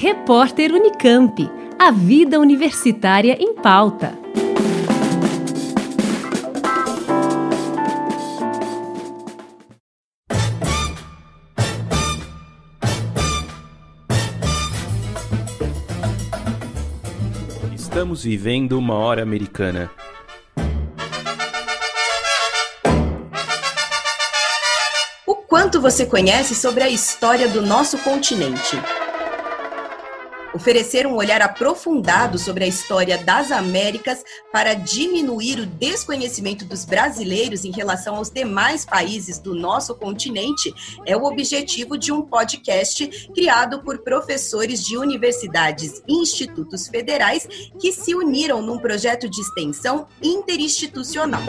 Repórter Unicamp. A vida universitária em pauta. Estamos vivendo uma hora americana. O quanto você conhece sobre a história do nosso continente? Oferecer um olhar aprofundado sobre a história das Américas para diminuir o desconhecimento dos brasileiros em relação aos demais países do nosso continente é o objetivo de um podcast criado por professores de universidades e institutos federais que se uniram num projeto de extensão interinstitucional.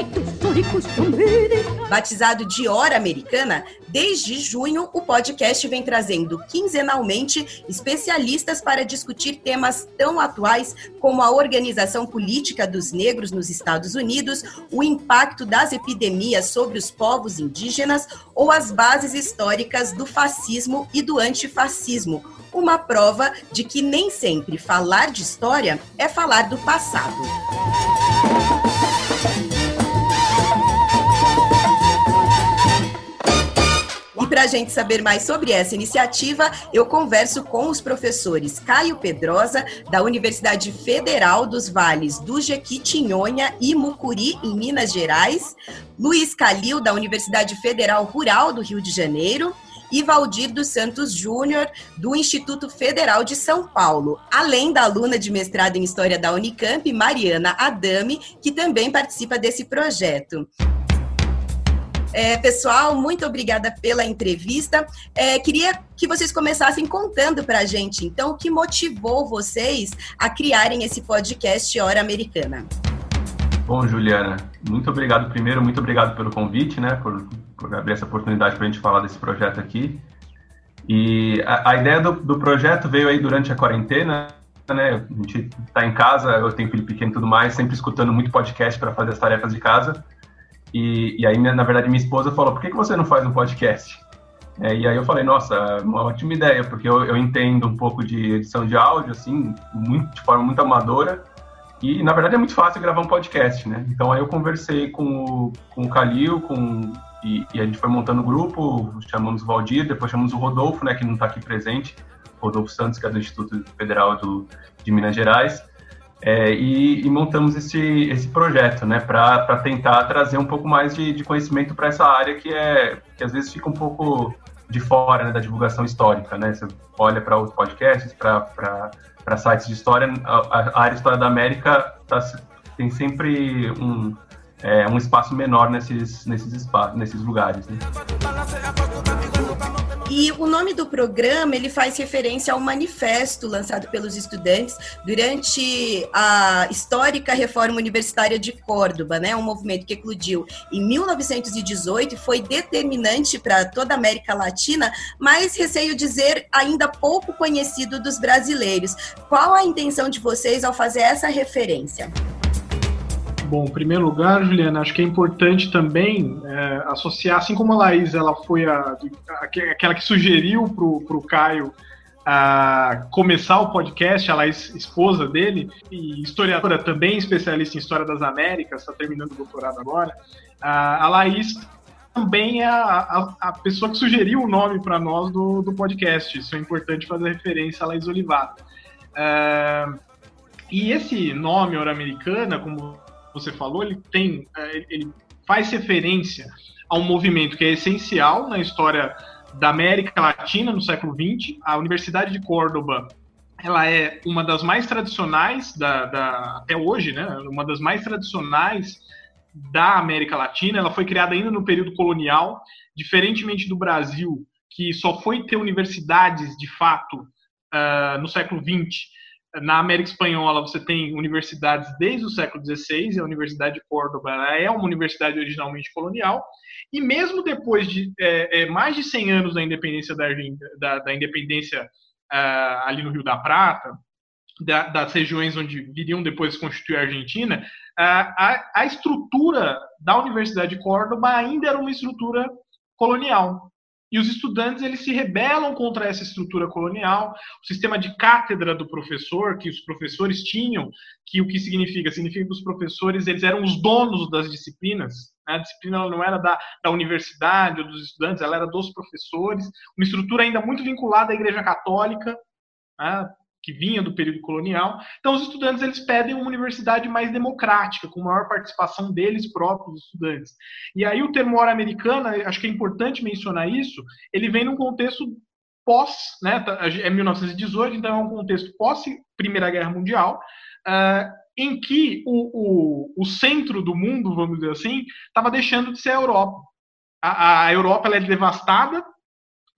Batizado de Hora Americana, desde junho o podcast vem trazendo quinzenalmente especialistas para discutir temas tão atuais como a organização política dos negros nos Estados Unidos, o impacto das epidemias sobre os povos indígenas ou as bases históricas do fascismo e do antifascismo. Uma prova de que nem sempre falar de história é falar do passado. Para a gente saber mais sobre essa iniciativa, eu converso com os professores Caio Pedrosa, da Universidade Federal dos Vales do Jequitinhonha e Mucuri, em Minas Gerais, Luiz Calil, da Universidade Federal Rural do Rio de Janeiro, e Valdir dos Santos Júnior, do Instituto Federal de São Paulo, além da aluna de mestrado em História da Unicamp, Mariana Adame, que também participa desse projeto. É, pessoal, muito obrigada pela entrevista. É, queria que vocês começassem contando para a gente, então, o que motivou vocês a criarem esse podcast Hora Americana. Bom, Juliana, muito obrigado primeiro, muito obrigado pelo convite, né, por, por abrir essa oportunidade para a gente falar desse projeto aqui. E a, a ideia do, do, projeto veio aí durante a quarentena, né, a gente está em casa, eu tenho filho pequeno e tudo mais, sempre escutando muito podcast para fazer as tarefas de casa. E, e aí, na verdade, minha esposa falou: por que, que você não faz um podcast? É, e aí eu falei: nossa, uma ótima ideia, porque eu, eu entendo um pouco de edição de áudio, assim, muito, de forma muito amadora. E, na verdade, é muito fácil gravar um podcast, né? Então, aí eu conversei com o, com o Calil, com, e, e a gente foi montando o grupo, chamamos o Valdir, depois chamamos o Rodolfo, né, que não está aqui presente, Rodolfo Santos, que é do Instituto Federal do, de Minas Gerais. É, e, e, montamos esse, esse projeto, né, para tentar trazer um pouco mais de, de conhecimento para essa área que é que às vezes fica um pouco de fora né, da divulgação histórica, né? Você olha para os podcasts, para sites de história, a, a, área história da América tá, tem sempre um, é, um espaço menor nesses nesses espaços, nesses lugares. Né? E o nome do programa ele faz referência ao manifesto lançado pelos estudantes durante a histórica reforma universitária de Córdoba, né? Um movimento que eclodiu em 1918 e foi determinante para toda a América Latina, mas receio dizer ainda pouco conhecido dos brasileiros. Qual a intenção de vocês ao fazer essa referência? Bom, em primeiro lugar, Juliana, acho que é importante também é, associar, assim como a Laís, ela foi a, a, aquela que sugeriu para o Caio a começar o podcast, a Laís, esposa dele, e historiadora também, especialista em História das Américas, está terminando o doutorado agora, a, a Laís também é a, a, a, pessoa que sugeriu o nome para nós do, do podcast. Isso é importante fazer referência a Laís Olivato. É, e esse nome, Hora Americana, como você falou, ele tem, é, ele faz referência a um movimento que é essencial na história da América Latina no século XX. A Universidade de Córdoba ela é uma das mais tradicionais da, da, até hoje, né? Uma das mais tradicionais da América Latina. Ela foi criada ainda no período colonial, diferentemente do Brasil, que só foi ter universidades de fato uh, no século XX na América Espanhola você tem universidades desde o século XVI, a Universidade de Córdoba é uma universidade originalmente colonial, e mesmo depois de é, é, mais de 100 anos da independência da, da, da independência uh, ali no Rio da Prata, da, das regiões onde viriam depois constituir a Argentina, uh, a, a estrutura da Universidade de Córdoba ainda era uma estrutura colonial. E os estudantes eles se rebelam contra essa estrutura colonial, o sistema de cátedra do professor que os professores tinham, que o que significa? Significa que os professores eles eram os donos das disciplinas. Né? A disciplina não era da, da universidade ou dos estudantes, ela era dos professores. Uma estrutura ainda muito vinculada à Igreja Católica, né? Que vinha do período colonial. Então, os estudantes eles pedem uma universidade mais democrática, com maior participação deles próprios, estudantes. E aí o termo hora americana, acho que é importante mencionar isso, ele vem num contexto pós, né, tá, é 1918, então é um contexto pós Primeira Guerra Mundial, uh, em que o, o, o, centro do mundo, vamos dizer assim, estava deixando de ser a Europa. A, a Europa ela é devastada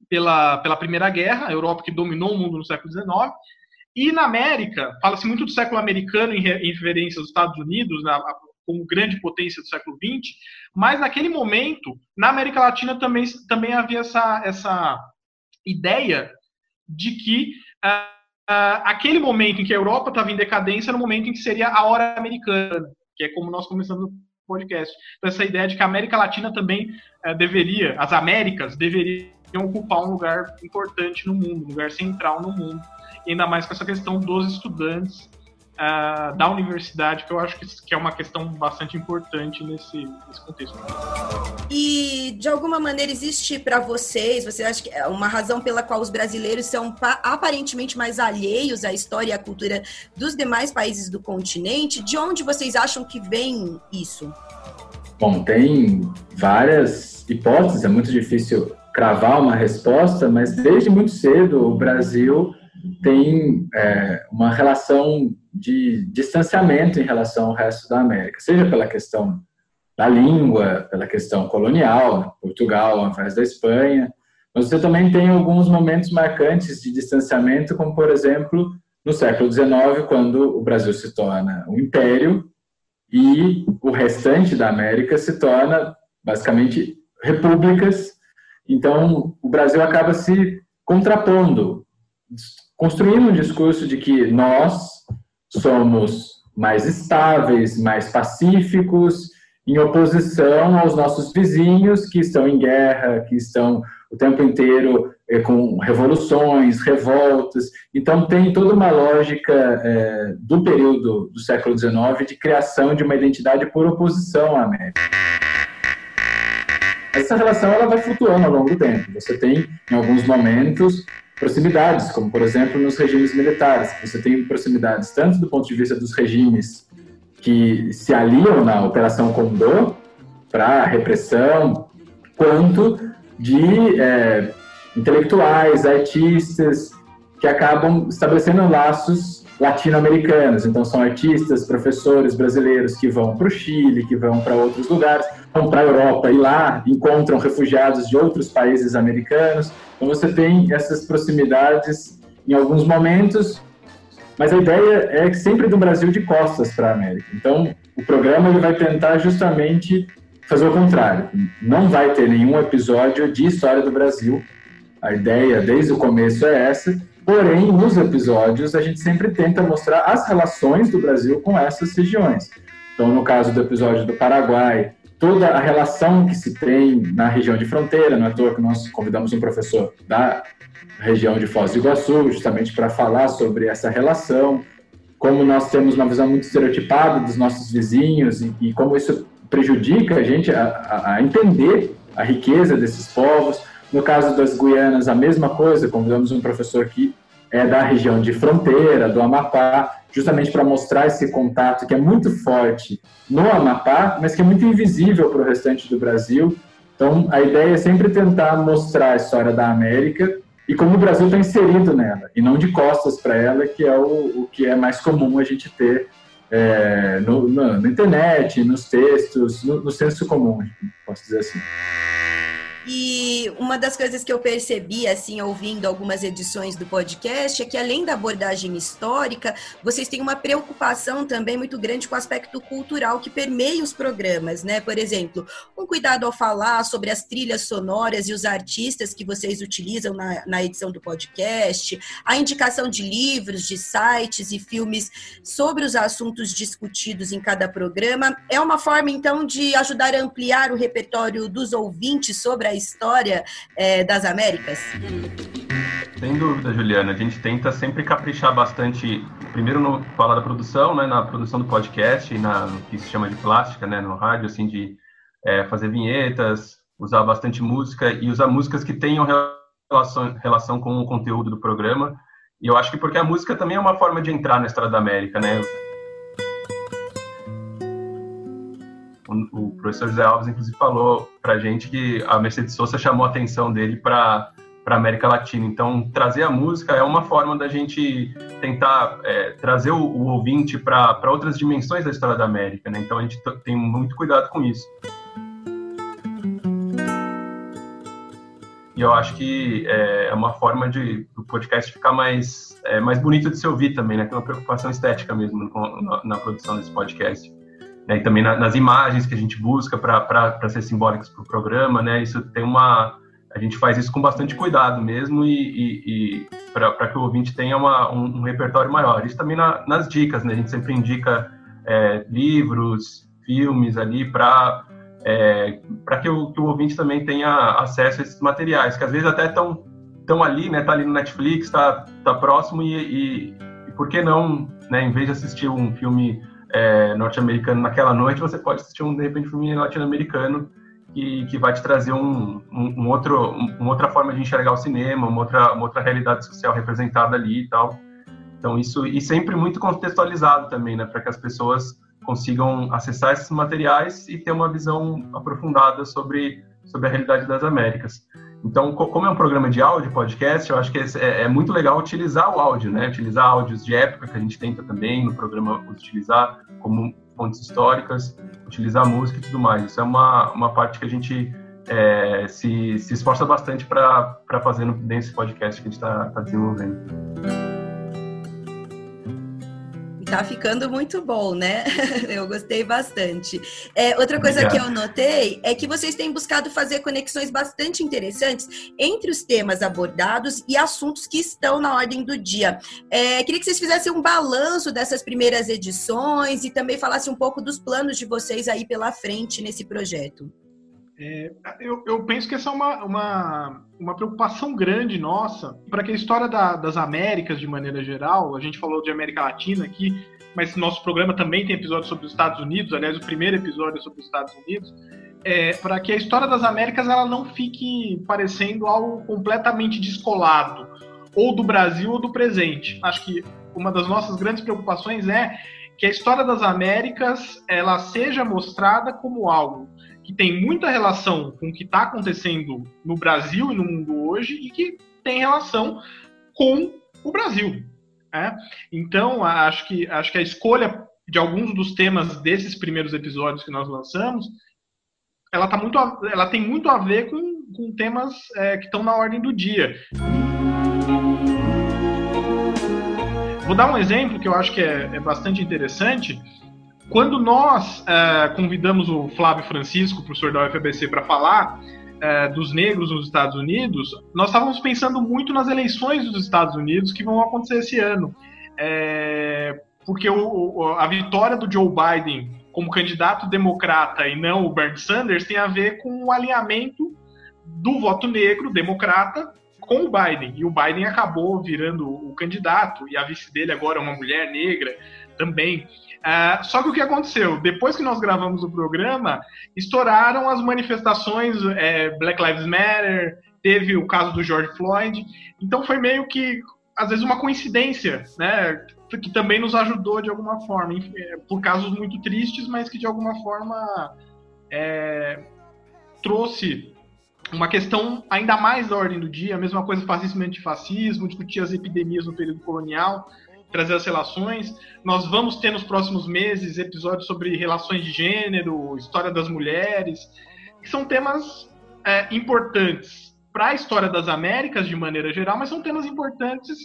pela, pela Primeira Guerra, a Europa que dominou o mundo no século XIX, e na América, fala-se muito do século americano em, referência aos Estados Unidos, na, como grande potência do século XX, mas naquele momento, na América Latina também, também havia essa, essa ideia de que uh, uh, aquele momento em que a Europa estava em decadência era o momento em que seria a hora americana, que é como nós começamos o podcast. Então, essa ideia de que a América Latina também uh, deveria, as Américas deveriam ocupar um lugar importante no mundo, um lugar central no mundo ainda mais com essa questão dos estudantes uh, da universidade, que eu acho que, que, é uma questão bastante importante nesse, nesse contexto. E, de alguma maneira, existe para vocês, você acha que é uma razão pela qual os brasileiros são aparentemente mais alheios à história e à cultura dos demais países do continente? De onde vocês acham que vem isso? Bom, tem várias hipóteses, é muito difícil cravar uma resposta, mas desde muito cedo o Brasil tem é, uma relação de distanciamento em relação ao resto da América, seja pela questão da língua, pela questão colonial, Portugal ao invés da Espanha, mas você também tem alguns momentos marcantes de distanciamento, como por exemplo no século XIX, quando o Brasil se torna um império e o restante da América se torna basicamente repúblicas. Então o Brasil acaba se contrapondo construindo um discurso de que nós somos mais estáveis, mais pacíficos, em oposição aos nossos vizinhos que estão em guerra, que estão o tempo inteiro é, com revoluções, revoltas. Então, tem toda uma lógica é, do período do século XIX de criação de uma identidade por oposição à América. Essa relação ela vai flutuando ao longo do tempo. Você tem, em alguns momentos, proximidades, como por exemplo nos regimes militares. Você tem proximidades tanto do ponto de vista dos regimes que se aliam na Operação Condor para repressão, quanto de é, intelectuais, artistas que acabam estabelecendo laços latino-americanos. Então, são artistas, professores brasileiros que vão para o Chile, que vão para outros lugares, para a Europa e lá encontram refugiados de outros países americanos. Então, você tem essas proximidades em alguns momentos, mas a ideia é sempre do Brasil de costas para a América. Então, o programa ele vai tentar justamente fazer o contrário. Não vai ter nenhum episódio de história do Brasil. A ideia desde o começo é essa Porém, nos episódios, a gente sempre tenta mostrar as relações do Brasil com essas regiões. Então, no caso do episódio do Paraguai, toda a relação que se tem na região de fronteira, não é à toa que nós convidamos um professor da região de Foz do Iguaçu, justamente para falar sobre essa relação, como nós temos uma visão muito estereotipada dos nossos vizinhos e, e como isso prejudica a gente a, a, entender a riqueza desses povos. No caso das Guianas, a mesma coisa, convidamos um professor que é da região de fronteira, do Amapá, justamente para mostrar esse contato que é muito forte no Amapá, mas que é muito invisível para o restante do Brasil. Então, a ideia é sempre tentar mostrar a história da América e como o Brasil está inserido nela, e não de costas para ela, que é o, o, que é mais comum a gente ter é, no, no, na internet, nos textos, no, no senso comum, posso dizer assim. E uma das coisas que eu percebi, assim, ouvindo algumas edições do podcast, é que além da abordagem histórica, vocês têm uma preocupação também muito grande com o aspecto cultural que permeia os programas, né? Por exemplo, um cuidado ao falar sobre as trilhas sonoras e os artistas que vocês utilizam na, na edição do podcast, a indicação de livros, de sites e filmes sobre os assuntos discutidos em cada programa. É uma forma, então, de ajudar a ampliar o repertório dos ouvintes sobre a a história é, das Américas? Sem dúvida, Juliana. A gente tenta sempre caprichar bastante, primeiro no falar da produção, né, na produção do podcast, na, no que se chama de plástica, né, no rádio, assim, de é, fazer vinhetas, usar bastante música e usar músicas que tenham relação, relação com o conteúdo do programa. E eu acho que porque a música também é uma forma de entrar na história da América, né? O, o professor Zé Alves, inclusive, falou pra gente que a Mercedes Sosa chamou a atenção dele para para América Latina. Então, trazer a música é uma forma da gente tentar é, trazer o, o ouvinte para outras dimensões da história da América. Né? Então, a gente tem muito cuidado com isso. E eu acho que é, é uma forma de o podcast ficar mais, é, mais bonito de se ouvir também, né? Tem uma preocupação estética mesmo na, na produção desse podcast. Né? E também na, nas imagens que a gente busca para ser simbólicas para o programa, né? Isso tem uma... A gente faz isso com bastante cuidado mesmo e, e, e para que o ouvinte tenha uma, um, um, repertório maior. Isso também na, nas dicas, né? A gente sempre indica é, livros, filmes ali para é, para que, que o ouvinte também tenha acesso a esses materiais, que às vezes até estão tão ali, né? Tá ali no Netflix, tá, tá próximo e, e, e por que não, né? Em vez de assistir um filme é, norte-americano naquela noite, você pode assistir um de repente um filme latino-americano que, que vai te trazer um, um, um outro, uma outra forma de enxergar o cinema, uma outra, uma outra realidade social representada ali e tal. Então isso e sempre muito contextualizado também, né? Para que as pessoas consigam acessar esses materiais e ter uma visão aprofundada sobre, sobre a realidade das Américas. Então, como é um programa de áudio, podcast, eu acho que é, é, muito legal utilizar o áudio, né? Utilizar áudios de época, que a gente tenta também no programa utilizar como fontes históricas, utilizar música e tudo mais. Isso é uma, uma parte que a gente é, se, se esforça bastante para fazer nesse podcast que a gente está tá desenvolvendo. Tá ficando muito bom, né? Eu gostei bastante. É, outra coisa Obrigado. que eu notei é que vocês têm buscado fazer conexões bastante interessantes entre os temas abordados e assuntos que estão na ordem do dia. É, queria que vocês fizessem um balanço dessas primeiras edições e também falassem um pouco dos planos de vocês aí pela frente nesse projeto. É, eu, eu, penso que essa é uma, uma, uma preocupação grande nossa para que a história da, das Américas, de maneira geral, a gente falou de América Latina aqui, mas nosso programa também tem episódio sobre os Estados Unidos, aliás, o primeiro episódio é sobre os Estados Unidos, é, para que a história das Américas ela não fique parecendo algo completamente descolado, ou do Brasil ou do presente. Acho que uma das nossas grandes preocupações é que a história das Américas ela seja mostrada como algo que tem muita relação com o que está acontecendo no Brasil e no mundo hoje e que tem relação com o Brasil. Né? Então, acho que, acho que a escolha de alguns dos temas desses primeiros episódios que nós lançamos, ela, tá muito, ela tem muito a ver com, com temas é, que estão na ordem do dia. Vou dar um exemplo que eu acho que é, é bastante interessante. Quando nós é, convidamos o Flávio Francisco, professor da UFABC, para falar é, dos negros nos Estados Unidos, nós estávamos pensando muito nas eleições dos Estados Unidos que vão acontecer esse ano. É, porque o, a vitória do Joe Biden como candidato democrata e não o Bernie Sanders tem a ver com o alinhamento do voto negro democrata com o Biden. E o Biden acabou virando o candidato, e a vice dele agora é uma mulher negra também. Uh, só que o que aconteceu? Depois que nós gravamos o programa, estouraram as manifestações é, Black Lives Matter, teve o caso do George Floyd, então foi meio que, às vezes, uma coincidência, né? Que também nos ajudou de alguma forma, é, por casos muito tristes, mas que de alguma forma é, trouxe uma questão ainda mais da ordem do dia, a mesma coisa fascismo e antifascismo, discutir as epidemias no período colonial trazer as relações. Nós vamos ter nos próximos meses episódios sobre relações de gênero, história das mulheres, que são temas é, importantes para a história das Américas de maneira geral, mas são temas importantes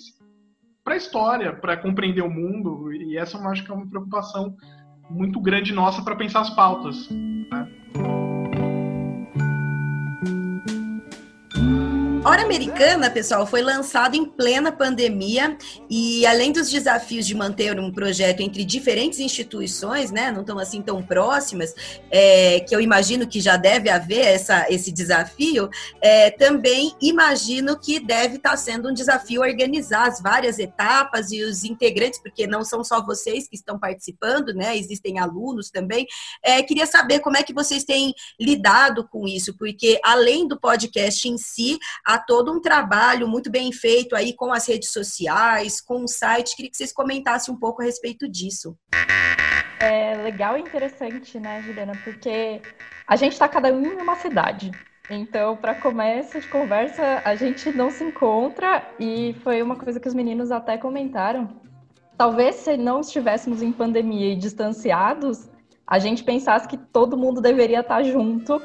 para a história, para compreender o mundo. E essa eu acho que é uma preocupação muito grande nossa para pensar as pautas. Hora Americana, pessoal, foi lançado em plena pandemia e além dos desafios de manter um projeto entre diferentes instituições, né, não estão assim tão próximas, é, que eu imagino que já deve haver essa, esse desafio, é, também imagino que deve estar tá sendo um desafio organizar as várias etapas e os integrantes, porque não são só vocês que estão participando, né, existem alunos também. É, queria saber como é que vocês têm lidado com isso, porque além do podcast em si, há todo um trabalho muito bem feito aí com as redes sociais, com o site. Queria que vocês comentassem um pouco a respeito disso. É legal e interessante, né, Juliana? Porque a gente está cada um em uma cidade. Então, para começo de conversa, a gente não se encontra e foi uma coisa que os meninos até comentaram. Talvez se não estivéssemos em pandemia e distanciados, a gente pensasse que todo mundo deveria estar junto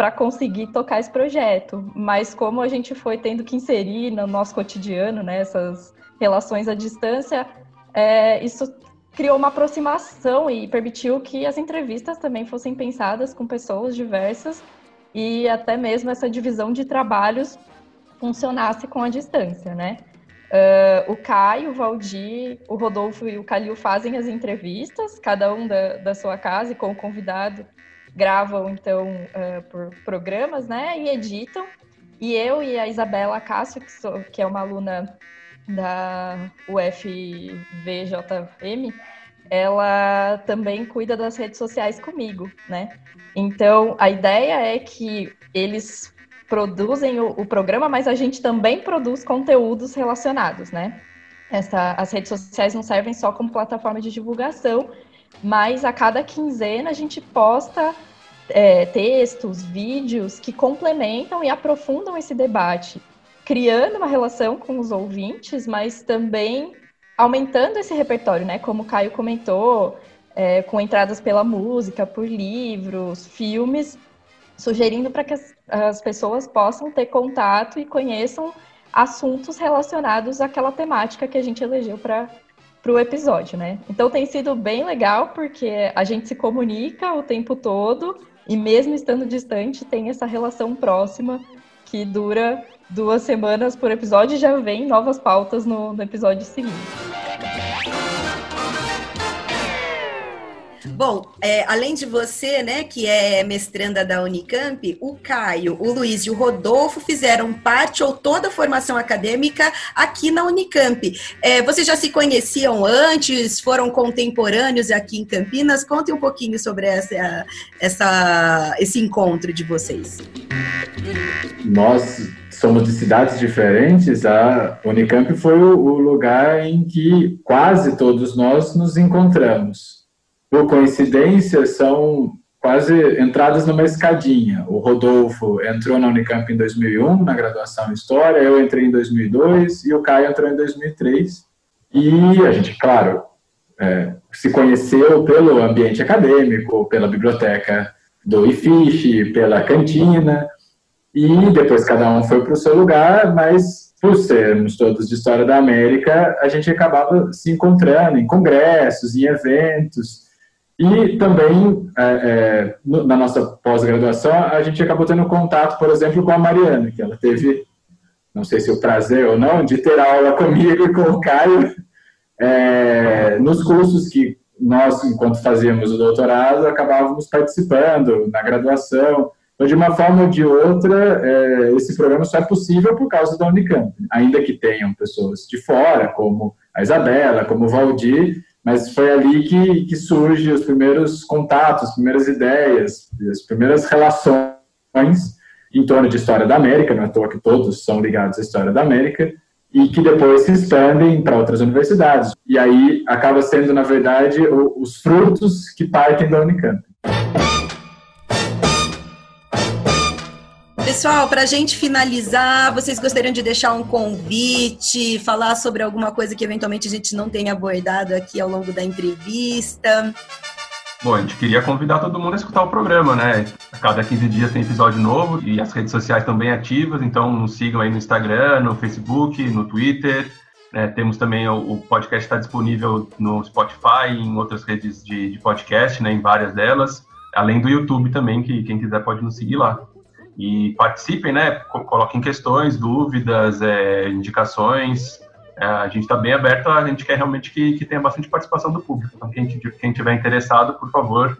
para conseguir tocar esse projeto. Mas como a gente foi tendo que inserir no nosso cotidiano né, essas relações à distância, é, isso criou uma aproximação e permitiu que as entrevistas também fossem pensadas com pessoas diversas e até mesmo essa divisão de trabalhos funcionasse com a distância, né? Uh, o Caio, o Valdir, o Rodolfo e o Calil fazem as entrevistas, cada um da, da sua casa e com o convidado gravam, então, uh, por programas, né, e editam. E eu e a Isabela Cássio, que, sou, que é uma aluna da UFVJM, ela também cuida das redes sociais comigo, né? Então, a ideia é que eles produzem o, o programa, mas a gente também produz conteúdos relacionados, né? Essa, as redes sociais não servem só como plataforma de divulgação, mas a cada quinzena a gente posta é, textos, vídeos que complementam e aprofundam esse debate, criando uma relação com os ouvintes, mas também aumentando esse repertório, né? Como o Caio comentou, é, com entradas pela música, por livros, filmes, sugerindo para que as, as pessoas possam ter contato e conheçam assuntos relacionados àquela temática que a gente elegeu para para o episódio, né? Então tem sido bem legal porque a gente se comunica o tempo todo e mesmo estando distante tem essa relação próxima que dura duas semanas por episódio e já vem novas pautas no, no episódio seguinte. Bom, é, além de você, né, que é mestranda da Unicamp, o Caio, o Luiz e o Rodolfo fizeram parte ou toda a formação acadêmica aqui na Unicamp. É, vocês já se conheciam antes? Foram contemporâneos aqui em Campinas? Contem um pouquinho sobre essa, essa, esse encontro de vocês. Nós somos de cidades diferentes, a Unicamp foi o lugar em que quase todos nós nos encontramos por coincidência, são quase entradas numa escadinha. O Rodolfo entrou na Unicamp em 2001, na graduação em História, eu entrei em 2002 e o Caio entrou em 2003. E a gente, claro, é, se conheceu pelo ambiente acadêmico, pela biblioteca do IFISH, pela cantina, e depois cada um foi para o seu lugar, mas por sermos todos de História da América, a gente acabava se encontrando em congressos, em eventos, e também, é, é, na nossa pós-graduação, a gente acabou tendo contato, por exemplo, com a Mariana, que ela teve, não sei se o prazer ou não, de ter aula comigo e com o Caio é, nos cursos que nós, enquanto fazíamos o doutorado, acabávamos participando na graduação. Então, de uma forma ou de outra, é, esse programa só é possível por causa da Unicamp, ainda que tenham pessoas de fora, como a Isabela, como o Valdir, mas foi ali que, que surgem os primeiros contatos, as primeiras ideias, as primeiras relações em torno de história da América, não é à toa que todos são ligados à história da América, e que depois se expandem para outras universidades. E aí acaba sendo, na verdade, os frutos que partem da Unicamp. Pessoal, para a gente finalizar, vocês gostariam de deixar um convite, falar sobre alguma coisa que eventualmente a gente não tenha abordado aqui ao longo da entrevista? Bom, a gente queria convidar todo mundo a escutar o programa, né? A cada 15 dias tem episódio novo e as redes sociais estão bem ativas, então nos sigam aí no Instagram, no Facebook, no Twitter. É, temos também o, o podcast está disponível no Spotify em outras redes de, de podcast, né, em várias delas, além do YouTube também, que quem quiser pode nos seguir lá. E participem, né? Coloquem questões, dúvidas, é, indicações. É, a gente está bem aberto, a gente quer realmente que, que tenha bastante participação do público. Então, quem, quem tiver interessado, por favor,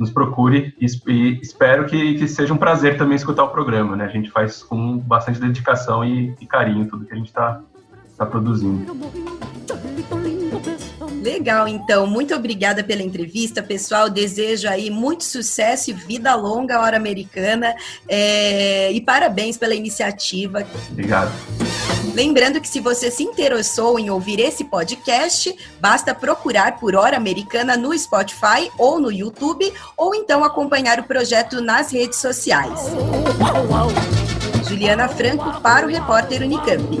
nos procure e, e espero que, que, seja um prazer também escutar o programa, né? A gente faz com bastante dedicação e, e carinho tudo que a gente está tá produzindo. Legal, então. Muito obrigada pela entrevista, pessoal. Desejo aí muito sucesso e vida longa à Hora Americana. É... E parabéns pela iniciativa. Obrigado. Lembrando que se você se interessou em ouvir esse podcast, basta procurar por Hora Americana no Spotify ou no YouTube, ou então acompanhar o projeto nas redes sociais. Juliana Franco para o repórter Unicamp.